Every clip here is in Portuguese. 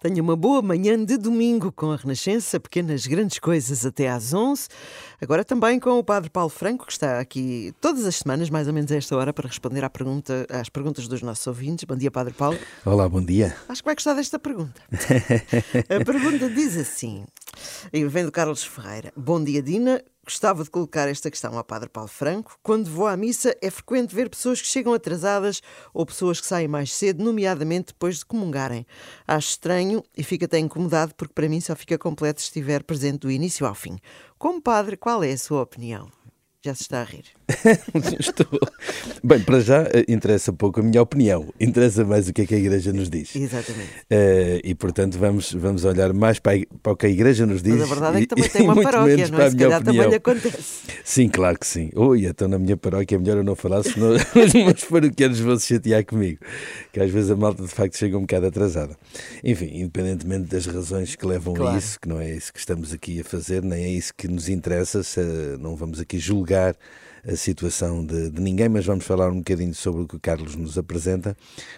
Tenha uma boa manhã de domingo com a Renascença, pequenas grandes coisas até às 11. Agora também com o Padre Paulo Franco, que está aqui todas as semanas, mais ou menos a esta hora, para responder à pergunta, às perguntas dos nossos ouvintes. Bom dia, Padre Paulo. Olá, bom dia. Acho que vai gostar desta pergunta. a pergunta diz assim, e vem do Carlos Ferreira. Bom dia, Dina. Gostava de colocar esta questão ao Padre Paulo Franco. Quando vou à missa, é frequente ver pessoas que chegam atrasadas ou pessoas que saem mais cedo, nomeadamente depois de comungarem. Acho estranho e fico até incomodado porque para mim só fica completo se estiver presente do início ao fim. Como padre, qual é a sua opinião? Já se está a rir. Estou. Bem, para já eh, interessa pouco a minha opinião, interessa mais o que é que a Igreja nos diz. Exatamente. Uh, e portanto vamos, vamos olhar mais para, a, para o que a Igreja nos diz. Mas a verdade é que também tem uma paróquia, não é? Se calhar opinião. também lhe acontece. Sim, claro que sim. Ui, então na minha paróquia é melhor eu não falar, senão os meus paroquianos vão se chatear comigo. Que às vezes a malta de facto chega um bocado atrasada. Enfim, independentemente das razões que levam claro. a isso, que não é isso que estamos aqui a fazer, nem é isso que nos interessa, se, não vamos aqui julgar a situação de, de, ninguém, mas vamos falar um bocadinho sobre o que o Carlos nos apresenta,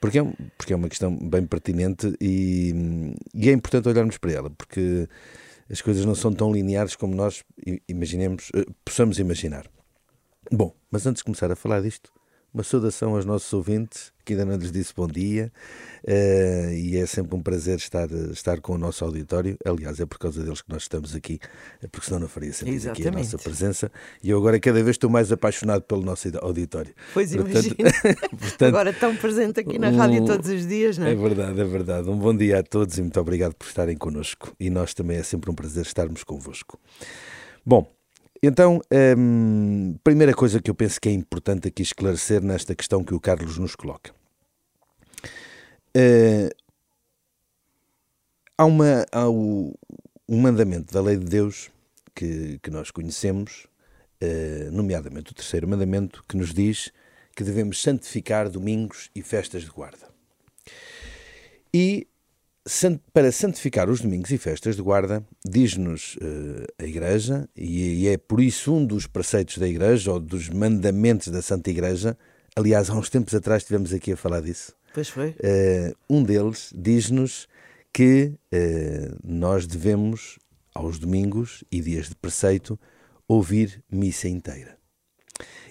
porque é, porque é uma questão bem pertinente e, e é importante olharmos para ela, porque as coisas não são tão lineares como nós imaginemos, eh, possamos imaginar. Bom, mas antes de começar a falar disto, uma saudação aos nossos ouvintes, que ainda não lhes disse bom dia, uh, e é sempre um prazer estar, estar com o nosso auditório. Aliás, é por causa deles que nós estamos aqui, porque senão não faria sentido aqui a nossa presença. E eu agora cada vez estou mais apaixonado pelo nosso auditório. Pois portanto, portanto, agora tão presente aqui na rádio um, todos os dias, não é? É verdade, é verdade. Um bom dia a todos e muito obrigado por estarem connosco. E nós também é sempre um prazer estarmos convosco. Bom, então, hum, primeira coisa que eu penso que é importante aqui esclarecer nesta questão que o Carlos nos coloca. Uh, há, uma, há o, um mandamento da lei de Deus que, que nós conhecemos, uh, nomeadamente o terceiro mandamento, que nos diz que devemos santificar domingos e festas de guarda. E para santificar os domingos e festas de guarda, diz-nos uh, a Igreja, e, e, é por isso um dos preceitos da Igreja, ou dos mandamentos da Santa Igreja, aliás, há uns tempos atrás estivemos aqui a falar disso. Pois foi. Uh, um deles diz-nos que uh, nós devemos, aos domingos e dias de preceito, ouvir missa inteira.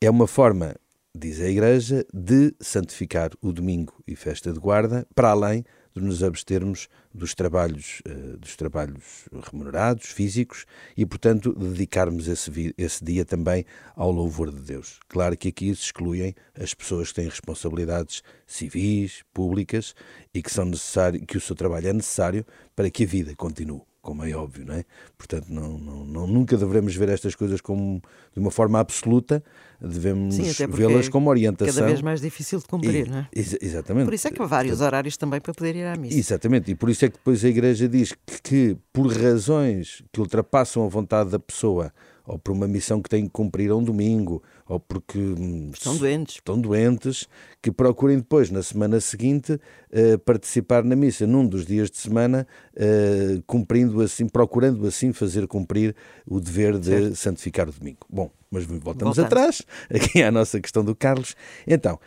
É uma forma, diz a Igreja, de santificar o domingo e festa de guarda, para além de nos abstermos dos trabalhos, uh, dos trabalhos remunerados, físicos, e, portanto, dedicarmos esse, esse dia também ao louvor de Deus. Claro que aqui se excluem as pessoas que têm responsabilidades civis, públicas, e que, são necessário, que o seu trabalho é necessário para que a vida continue como é óbvio, não é? Portanto, não, não, não, nunca devemos ver estas coisas como de uma forma absoluta, devemos vê-las como orientação. Cada vez mais difícil de cumprir, e, não é? Ex exatamente. Por isso é que há vários horários também para poder ir à missa. Exatamente, e por isso é que depois a Igreja diz que, que por razões que ultrapassam a vontade da pessoa, ou por uma missão que têm que cumprir a um domingo, ou porque hum, estão doentes, estão doentes que procurem depois, na semana seguinte, uh, participar na missa, num dos dias de semana, uh, cumprindo assim, procurando assim fazer cumprir o dever de certo. santificar o domingo. Bom, mas voltamos Voltando. atrás, aqui à nossa questão do Carlos. Então,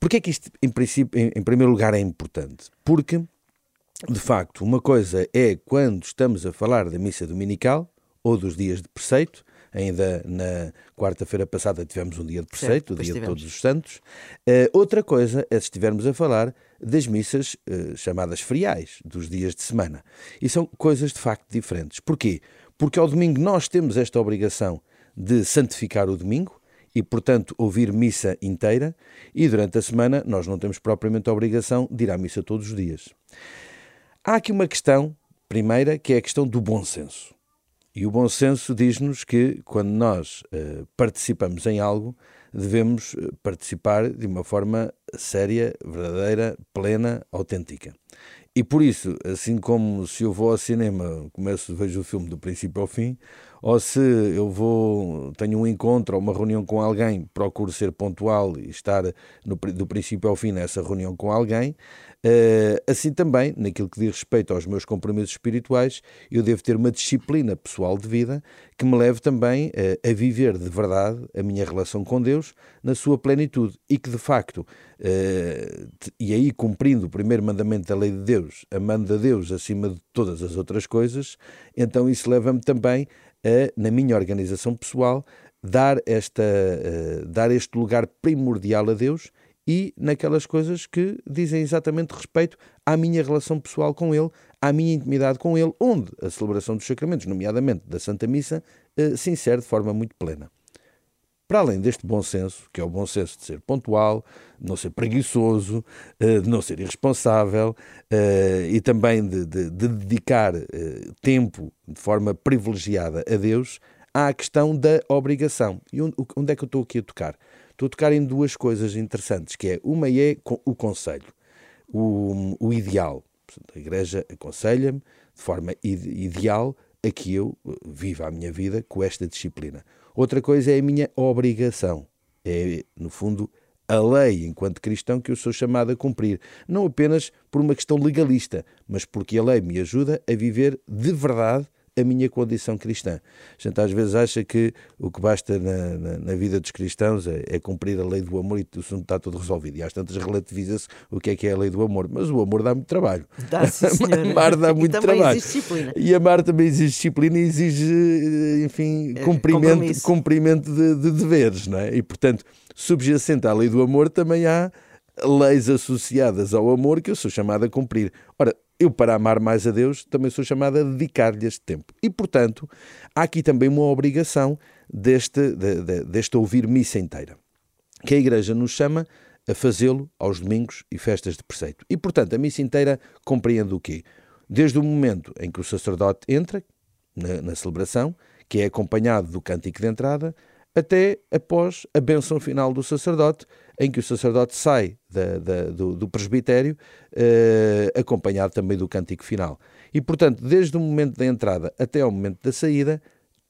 porquê é que isto, em, princípio, em, em primeiro lugar, é importante? Porque, de facto, uma coisa é quando estamos a falar da missa dominical, ou dos dias de preceito, Ainda na quarta-feira passada tivemos um dia de preceito, certo, o dia de Todos os Santos. Uh, outra coisa é se estivermos a falar das missas uh, chamadas feriais, dos dias de semana. E são coisas de facto diferentes. Porquê? Porque ao domingo nós temos esta obrigação de santificar o domingo e, portanto, ouvir missa inteira, e durante a semana nós não temos propriamente a obrigação de ir à missa todos os dias. Há aqui uma questão, primeira, que é a questão do bom senso. E o bom senso diz-nos que, quando nós uh, participamos em algo, devemos eh, participar de uma forma séria, verdadeira, plena, autêntica. E por isso, assim como se eu vou ao cinema, começo, vejo o filme do princípio ao fim, ou se eu vou, tenho um encontro ou uma reunião com alguém, procuro ser pontual e estar no, do princípio ao fim nessa reunião com alguém. Uh, assim também, naquilo que diz respeito aos meus compromissos espirituais, eu devo ter uma disciplina pessoal de vida que me leve também uh, a viver de verdade a minha relação com Deus na sua plenitude e que de facto, uh, e aí cumprindo o primeiro mandamento da lei de Deus, amando a Deus acima de todas as outras coisas, então isso leva-me também a, na minha organização pessoal, dar, esta, dar este lugar primordial a Deus e naquelas coisas que dizem exatamente respeito à minha relação pessoal com Ele, à minha intimidade com Ele, onde a celebração dos sacramentos, nomeadamente da Santa Missa, eh, se insere de forma muito plena. Para além deste bom senso, que é o bom senso de ser pontual, de não ser preguiçoso, eh, de não ser irresponsável eh, e também de, de, de dedicar tempo de forma privilegiada a Deus, há a questão da obrigação. E onde é que eu estou aqui a tocar? Estou a tocar em duas coisas interessantes, que é, uma é o conselho, o, o ideal. A Igreja aconselha-me, de forma ideal, a que eu eh, viva a minha vida com esta disciplina. Outra coisa é a minha obrigação. É, no fundo, a lei, enquanto cristão, que eu sou chamado a cumprir. Não apenas por uma questão legalista, mas porque a lei me ajuda a viver de verdade a minha condição cristã. A gente às vezes acha que o que basta na, na, na vida dos cristãos é, é, cumprir a lei do amor e o assunto está tudo resolvido. E às tantas relativiza-se o que é que é a lei do amor. Mas o amor dá muito trabalho. Dá, sim, amar dá muito e trabalho. E amar também exige disciplina e exige, enfim, é, cumprimento, cumprimento de, de deveres. Não é? E, portanto, subjacente à lei do amor também há leis associadas ao amor que eu sou chamado a cumprir. Ora, eu, para amar mais a Deus, também sou chamado a dedicar-lhe este tempo. E, portanto, há aqui também uma obrigação deste, de, de, deste ouvir missa inteira, que a Igreja nos chama a fazê-lo aos domingos e festas de preceito. E, portanto, a missa inteira compreende o quê? Desde o momento em que o sacerdote entra na, na celebração, que é acompanhado do cântico de entrada, até após a benção final do sacerdote, em que o sacerdote sai da, da, do, do, presbitério, eh, acompanhado também do cântico final. E, portanto, desde o momento da entrada até ao momento da saída,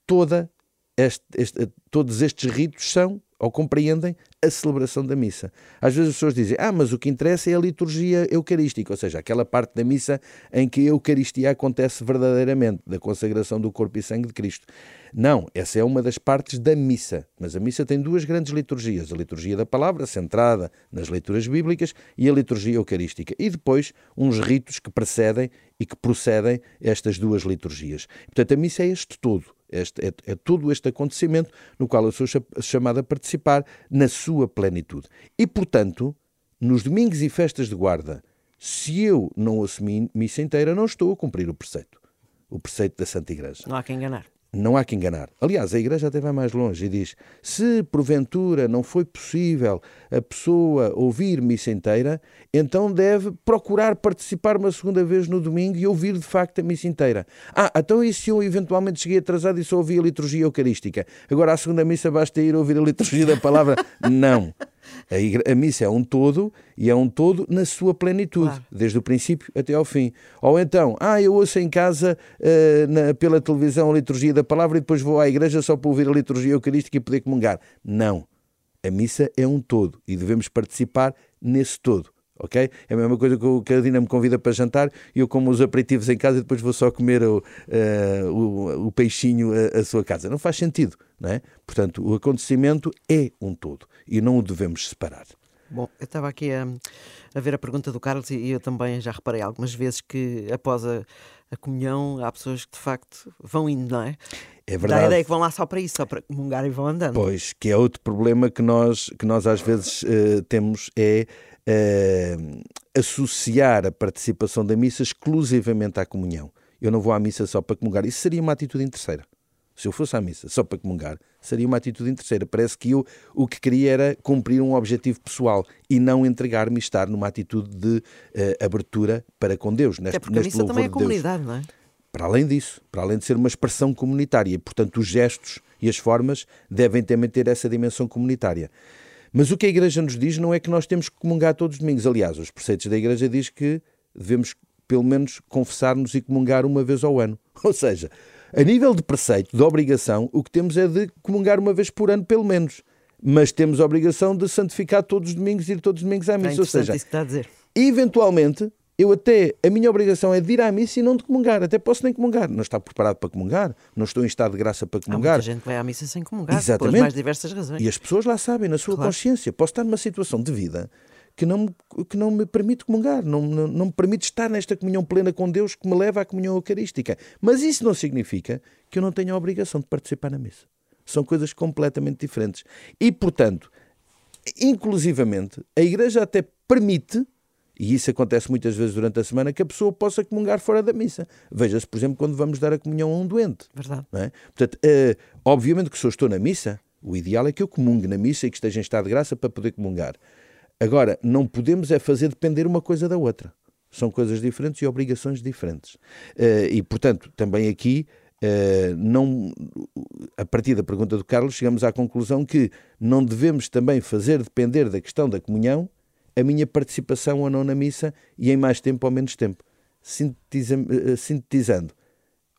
toda este, este, todos estes ritos são ou compreendem a celebração da missa. Às vezes as pessoas dizem, ah, mas o que interessa é a liturgia eucarística, ou seja, aquela parte da missa em que a Eucaristia acontece verdadeiramente, da consagração do corpo e sangue de Cristo. Não, essa é uma das partes da missa, mas a missa tem duas grandes liturgias: a liturgia da palavra, centrada nas leituras bíblicas, e a liturgia eucarística. E depois uns ritos que precedem e que procedem estas duas liturgias. Portanto, a missa é este todo. Este, é, é todo este acontecimento no qual eu sou chamado a participar na sua plenitude. E, portanto, nos domingos e festas de guarda, se eu não assumir missa inteira, não estou a cumprir o preceito. O preceito da Santa Igreja. Não há que enganar não há que enganar. Aliás, a Igreja até vai mais longe e diz: se porventura não foi possível a pessoa ouvir missa inteira, então deve procurar participar uma segunda vez no domingo e ouvir de facto a missa inteira. Ah, então e se eu eventualmente cheguei atrasado e só ouvi a liturgia eucarística? Agora, a segunda missa basta ir ouvir a liturgia da palavra? não. A, missa é um todo e é um todo na sua plenitude, claro. desde o princípio até ao fim. Ou então, ah, eu ouço em casa uh, na, pela televisão a liturgia da palavra e depois vou à igreja só para ouvir a liturgia eucarística e poder comungar. Não. A missa é um todo e devemos participar nesse todo ok? É a mesma coisa que a Carolina me convida para jantar e eu como os aperitivos em casa e depois vou só comer o, uh, o, o, peixinho à, sua casa. Não faz sentido, não é? Portanto, o acontecimento é um todo e não o devemos separar. Bom, eu estava aqui a, a ver a pergunta do Carlos e eu também já reparei algumas vezes que após a, a comunhão há pessoas que de facto vão indo, não é? É verdade. Dá a ideia que vão lá só para isso, só para comungar e vão andando. Pois, que é outro problema que nós, que nós às vezes uh, temos é uh, associar a participação da missa exclusivamente à comunhão. Eu não vou à missa só para comungar. Isso seria uma atitude interesseira. Se eu fosse à missa só para comungar, seria uma atitude interesseira. Parece que eu o que queria era cumprir um objetivo pessoal e não entregar-me e estar numa atitude de uh, abertura para com Deus. Neste, porque a missa também é comunidade, não é? Para além disso, para além de ser uma expressão comunitária, portanto, os gestos e as formas devem também ter essa dimensão comunitária. Mas o que a Igreja nos diz não é que nós temos que comungar todos os domingos. Aliás, os preceitos da Igreja diz que devemos, pelo menos, confessar-nos e comungar uma vez ao ano. Ou seja, A nível de preceito, de obrigação, o que temos é de comungar uma vez por ano, pelo menos. Mas temos a obrigação de santificar todos os domingos, ir todos os domingos à missa. É Ou seja, eventualmente, eu até, a minha obrigação é de ir à missa e não de comungar. Até posso nem comungar. Não estou preparado para comungar, não estou em estado de graça para comungar. Há muita gente que vai à missa sem comungar, Exatamente. pelas mais diversas razões. E as pessoas lá sabem, na sua claro. consciência. Posso estar numa situação de vida que não, me, que não me permite comungar, não, não, não me permite estar nesta comunhão plena com Deus que me leva à comunhão eucarística. Mas isso não significa que eu não tenha a obrigação de participar na missa. São coisas completamente diferentes. E, portanto, inclusivamente, a Igreja até permite e isso acontece muitas vezes durante a semana, que a pessoa possa comungar fora da missa. Veja-se, por exemplo, quando vamos dar a comunhão a um doente. Verdade. É? Portanto, uh, obviamente que se eu estou na missa, o ideal é que eu comungue na missa e que esteja em estado de graça para poder comungar. Agora, não podemos é fazer depender uma coisa da outra. São coisas diferentes e obrigações diferentes. Uh, e, portanto, também aqui Uh, não, a partir da pergunta do Carlos, chegamos à conclusão que não devemos também fazer depender da questão da comunhão a minha participação ou não na missa e em mais tempo ou menos tempo. Eh, sintetizando,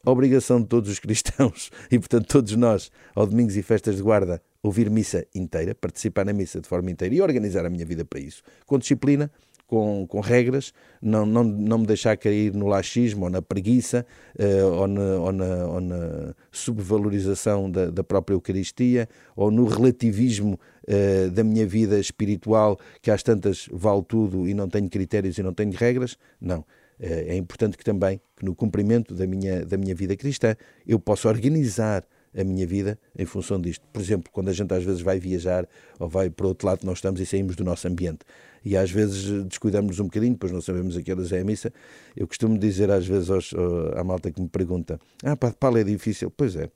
a obrigação de todos os cristãos e, portanto, todos nós, ao domingos e festas de guarda, ouvir missa inteira, participar na missa de forma inteira e organizar a minha vida para isso, com disciplina, com, com regras, não, não, não me deixar cair no laxismo ou na preguiça uh, ou, na, ou, na, ou, na, subvalorização da, da, própria Eucaristia ou no relativismo uh, da minha vida espiritual, que às tantas vale tudo e não tenho critérios e não tenho regras. Não. Uh, é importante que também, que no cumprimento da minha, da minha vida cristã, eu possa organizar a minha vida em função disto. Por exemplo, quando a gente às vezes vai viajar ou vai para outro lado, nós estamos e saímos do nosso ambiente. E às vezes descuidamos um bocadinho, depois não sabemos a que horas é a missa. Eu costumo dizer às vezes aos, à malta que me pergunta: Ah, pá, Paulo, é difícil. Pois é.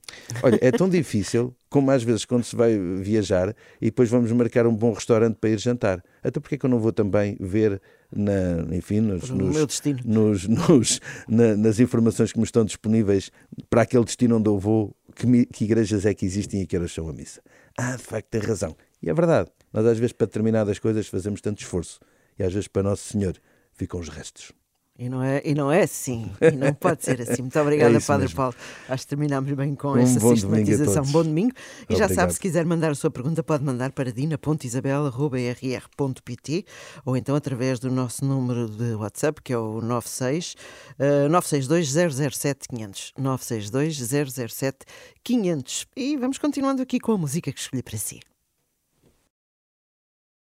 Olha, é tão difícil como às vezes quando se vai viajar e depois vamos marcar um bom restaurante para ir jantar. Até porque é que eu não vou também ver na, enfim, nos, nos, nos, nos na, nas informações que me estão disponíveis para aquele destino onde eu vou que, que igrejas é que existem e que horas são a missa. Ah, de facto, tem razão. E é verdade. Nós, às vezes, para determinadas coisas, fazemos tanto esforço. E às vezes, para Nosso Senhor, ficam os restos. E não, é, e não é assim, e não pode ser assim. Muito obrigada, é Padre mesmo. Paulo. Acho que terminamos bem com um essa bom sistematização. Domingo bom domingo. E Obrigado. já sabe, se quiser mandar a sua pergunta, pode mandar para dina.isabela.rr.pt ou então através do nosso número de WhatsApp, que é o 96 uh, 962 007 500. 962 007 500. E vamos continuando aqui com a música que escolhi para si.